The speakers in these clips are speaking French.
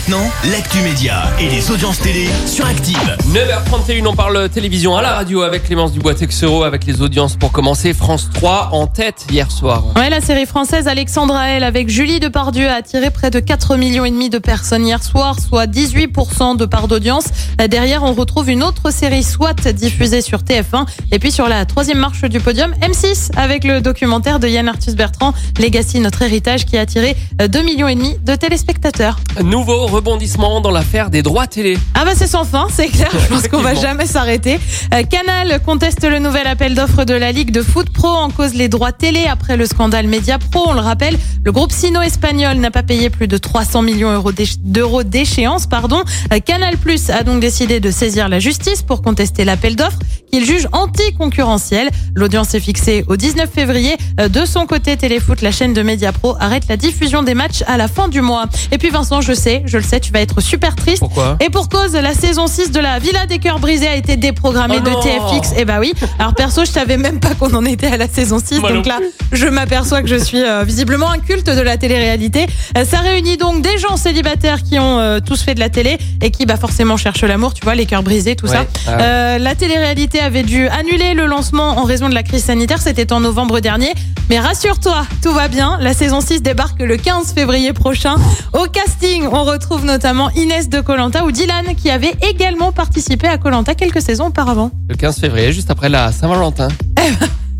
Maintenant, l'actu média et les audiences télé sur Active. 9h31, on parle télévision à la radio avec Clémence Dubois-Texero, avec les audiences pour commencer. France 3 en tête hier soir. Ouais, la série française Alexandra Elle avec Julie Depardieu a attiré près de 4 millions et demi de personnes hier soir, soit 18% de part d'audience. Derrière, on retrouve une autre série SWAT diffusée sur TF1 et puis sur la troisième marche du podium, M6 avec le documentaire de Yann Arthus Bertrand, Legacy, notre héritage qui a attiré 2 millions et demi de téléspectateurs. Nouveau rebondissement dans l'affaire des droits télé. Ah bah c'est sans fin, c'est clair. Je pense qu'on va jamais s'arrêter. Euh, Canal conteste le nouvel appel d'offres de la Ligue de foot pro en cause les droits télé après le scandale Media Pro. On le rappelle, le groupe sino espagnol n'a pas payé plus de 300 millions d'euros d'échéance. Pardon. Euh, Canal Plus a donc décidé de saisir la justice pour contester l'appel d'offres qu'il juge anticoncurrentiel. L'audience est fixée au 19 février. Euh, De son côté, Téléfoot, la chaîne de Mediapro, arrête la diffusion des matchs à la fin du mois. Et puis Vincent, je sais, je le sais, tu vas être super triste. Pourquoi Et pour cause, la saison 6 de la Villa des Cœurs Brisés a été déprogrammée Oh de. TFX. Et bah oui. Alors perso, je savais même pas qu'on en était à la saison 6. Moi donc là, je m'aperçois que je suis euh, visiblement un culte de la télé-réalité. Euh, ça réunit donc des gens célibataires qui ont euh, tous fait de la télé et qui bah forcément cherchent l'amour, tu vois, les cœurs brisés, tout Ouais. ça. Ah ouais. Euh, la télé-réalité avait dû annuler le lancement en raison de la crise sanitaire. C'était en novembre dernier. Mais rassure-toi, tout va bien. La saison 6 débarque le 15 février prochain. Au casting, on retrouve notamment Inès de Colanta ou Dylan qui avait également participé à Colanta quelques saisons auparavant. Le 15 février, juste après la Saint-Valentin.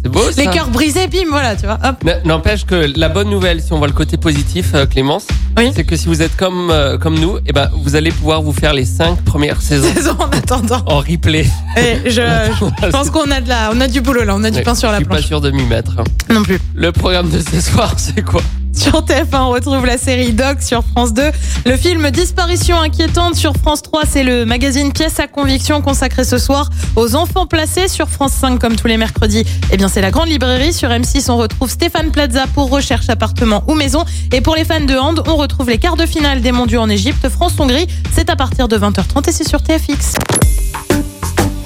C'est beau ça Les cœurs brisés, bim, voilà, tu vois. Hop. N'empêche que la bonne nouvelle, si on voit le côté positif, euh, Clémence, Oui. c'est que si vous êtes comme, euh, comme nous, eh ben, vous allez pouvoir vous faire les cinq premières saisons Saison en attendant. en replay. Et je, je pense qu'on a de la, on a du boulot là, on a du pain sur Je la suis pas planche. sûr de m'y mettre. hein. Non plus. Le programme de ce soir, c'est quoi? Sur TF1, on retrouve la série Doc sur France 2. Le film Disparition inquiétante sur France 3, c'est le magazine Pièce à conviction consacré ce soir aux enfants placés sur France 5 comme tous les mercredis. Eh bien, c'est la grande librairie. Sur M6, on retrouve Stéphane Plaza pour recherche appartement ou maison. Et pour les fans de hand, on retrouve les quarts de finale des mondiaux en Égypte, France-Hongrie. C'est à partir de 20h30 et c'est sur TFX.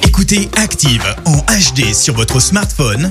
Écoutez Active en HD sur votre smartphone,